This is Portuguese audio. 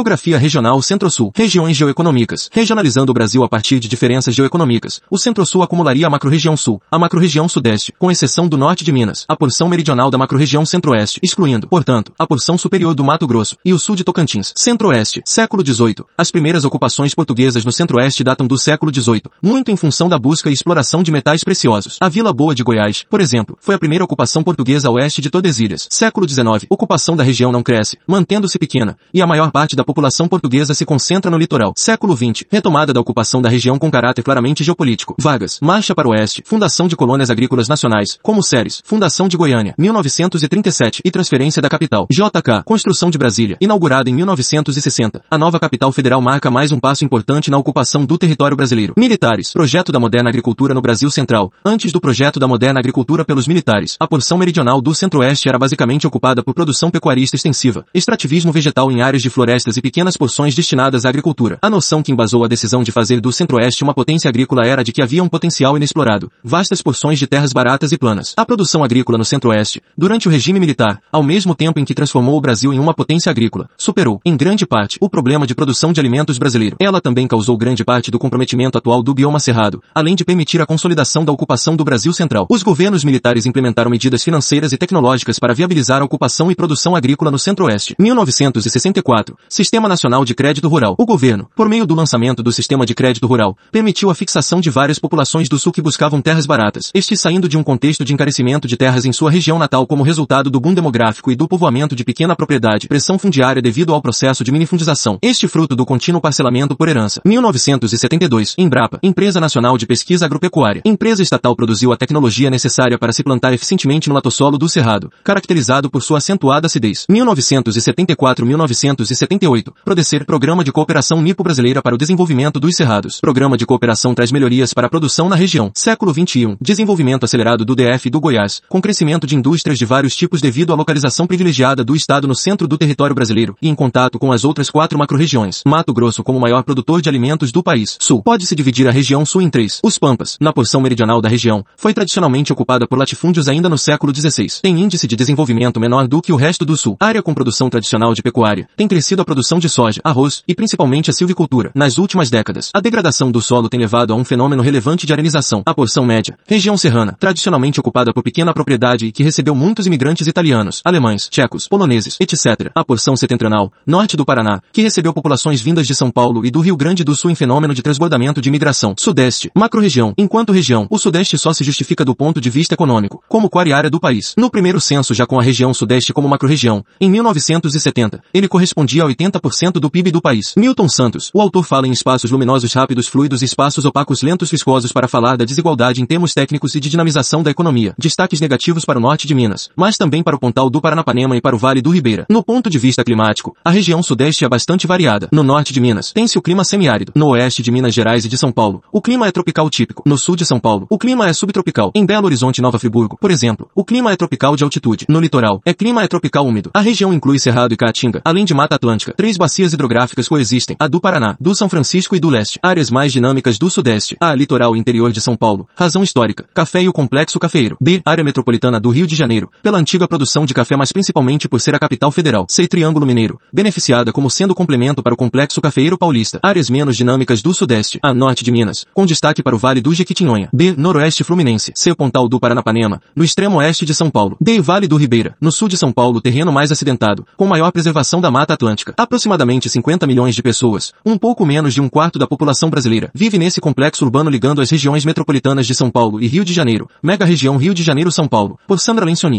Geografia Regional Centro-Sul. Regiões geoeconômicas. Regionalizando o Brasil a partir de diferenças geoeconômicas. O Centro-Sul acumularia a macro-região Sul, a macro-região Sudeste, com exceção do Norte de Minas, a porção meridional da macro-região Centro-Oeste, excluindo, portanto, a porção superior do Mato Grosso, e o Sul de Tocantins. Centro-Oeste. Século XVIII. As primeiras ocupações portuguesas no Centro-Oeste datam do século XVIII, muito em função da busca e exploração de metais preciosos. A Vila Boa de Goiás, por exemplo, foi a primeira ocupação portuguesa a oeste de Tordesilhas. Século XIX. Ocupação da região não cresce, mantendo-se pequena, e a maior parte da população portuguesa se concentra no litoral. Século XX. Retomada da ocupação da região com caráter claramente geopolítico. Vagas. Marcha para o oeste. Fundação de colônias agrícolas nacionais, como Ceres. Fundação de Goiânia, 1937 e transferência da capital. JK. Construção de Brasília. Inaugurada em 1960. A nova capital federal marca mais um passo importante na ocupação do território brasileiro. Militares. Projeto da moderna agricultura no Brasil Central. Antes do projeto da moderna agricultura pelos militares, a porção meridional do centro-oeste era basicamente ocupada por produção pecuarista extensiva, extrativismo vegetal em áreas de florestas e pequenas porções destinadas à agricultura. A noção que embasou a decisão de fazer do centro-oeste uma potência agrícola era de que havia um potencial inexplorado, vastas porções de terras baratas e planas. A produção agrícola no centro-oeste, durante o regime militar, ao mesmo tempo em que transformou o Brasil em uma potência agrícola, superou, em grande parte, o problema de produção de alimentos brasileiro. Ela também causou grande parte do comprometimento atual do bioma cerrado, além de permitir a consolidação da ocupação do Brasil central. Os governos militares implementaram medidas financeiras e tecnológicas para viabilizar a ocupação e produção agrícola no centro-oeste. 1964. Sistema Nacional de Crédito Rural. O governo, por meio do lançamento do Sistema de Crédito Rural, permitiu a fixação de várias populações do sul que buscavam terras baratas, este saindo de um contexto de encarecimento de terras em sua região natal como resultado do boom demográfico e do povoamento de pequena propriedade, pressão fundiária devido ao processo de minifundização. Este fruto do contínuo parcelamento por herança. 1972. Embrapa, Empresa Nacional de Pesquisa Agropecuária. Empresa estatal produziu a tecnologia necessária para se plantar eficientemente no latossolo do Cerrado, caracterizado por sua acentuada acidez. 1974-1978. Prodecer Programa de Cooperação Nipo-Brasileira para o Desenvolvimento dos Cerrados. Programa de cooperação traz melhorias para a produção na região. Século XXI. Desenvolvimento acelerado do DF e do Goiás, com crescimento de indústrias de vários tipos devido à localização privilegiada do estado no centro do território brasileiro e em contato com as outras quatro macro-regiões. Mato Grosso como maior produtor de alimentos do país. Sul. Pode-se dividir a região sul em três. Os Pampas, na porção meridional da região, foi tradicionalmente ocupada por latifúndios ainda no século XVI. Tem índice de desenvolvimento menor do que o resto do sul. Área com produção tradicional de pecuária. Tem crescido a produção de soja, arroz e principalmente a silvicultura. Nas últimas décadas, a degradação do solo tem levado a um fenômeno relevante de arenização. A porção média. Região serrana, tradicionalmente ocupada por pequena propriedade e que recebeu muitos imigrantes italianos, alemães, tchecos, poloneses, etc. A porção setentrional, norte do Paraná, que recebeu populações vindas de São Paulo e do Rio Grande do Sul em fenômeno de transbordamento de imigração. Sudeste, macro-região. Enquanto região, o Sudeste só se justifica do ponto de vista econômico, como quare área do país. No primeiro censo já com a região Sudeste como macro-região, em 1970, ele correspondia a 80% do PIB do país. Milton Santos, o autor fala em espaços luminosos rápidos fluidos e espaços opacos lentos viscosos para falar da desigualdade em termos técnicos e de dinamização da economia. Destaques negativos para o norte de Minas, mas também para o Pontal do Paranapanema e para o Vale do Ribeira. No ponto de vista climático, a região Sudeste é bastante variada. No norte de Minas, tem-se o clima semiárido. No oeste de Minas Gerais e de São Paulo, o clima é tropical típico. No sul de São Paulo, o clima é subtropical. Em Belo Horizonte Nova Friburgo, por exemplo, o clima é tropical de altitude. No litoral, é clima é tropical úmido. A região inclui Cerrado e Caatinga, além de Mata Atlântica. Três bacias hidrográficas coexistem, a do Paraná, do São Francisco e do Leste. Áreas mais dinâmicas do Sudeste. A litoral interior de São Paulo. Razão histórica. Café e o complexo cafeeiro. B. Área metropolitana do Rio de Janeiro. Pela antiga produção de café mas principalmente por ser a capital federal. C. Triângulo Mineiro. Beneficiada como sendo complemento para o complexo cafeeiro paulista. Áreas menos dinâmicas do Sudeste. A. Norte de Minas. Com destaque para o Vale do Jequitinhonha. B. Noroeste Fluminense. C. Pontal do Paranapanema. No extremo oeste de São Paulo. D. Vale do Ribeira. No sul de São Paulo terreno mais acidentado. Com maior preservação da Mata Atlântica. Aproximadamente 50 milhões de pessoas. Um pouco menos de um quarto da população brasileira. Vive nesse complexo urbano ligando as regiões metropolitanas de São Paulo e Rio de Janeiro. Mega região Rio de Janeiro-São Paulo. Por Sandra Lencioni.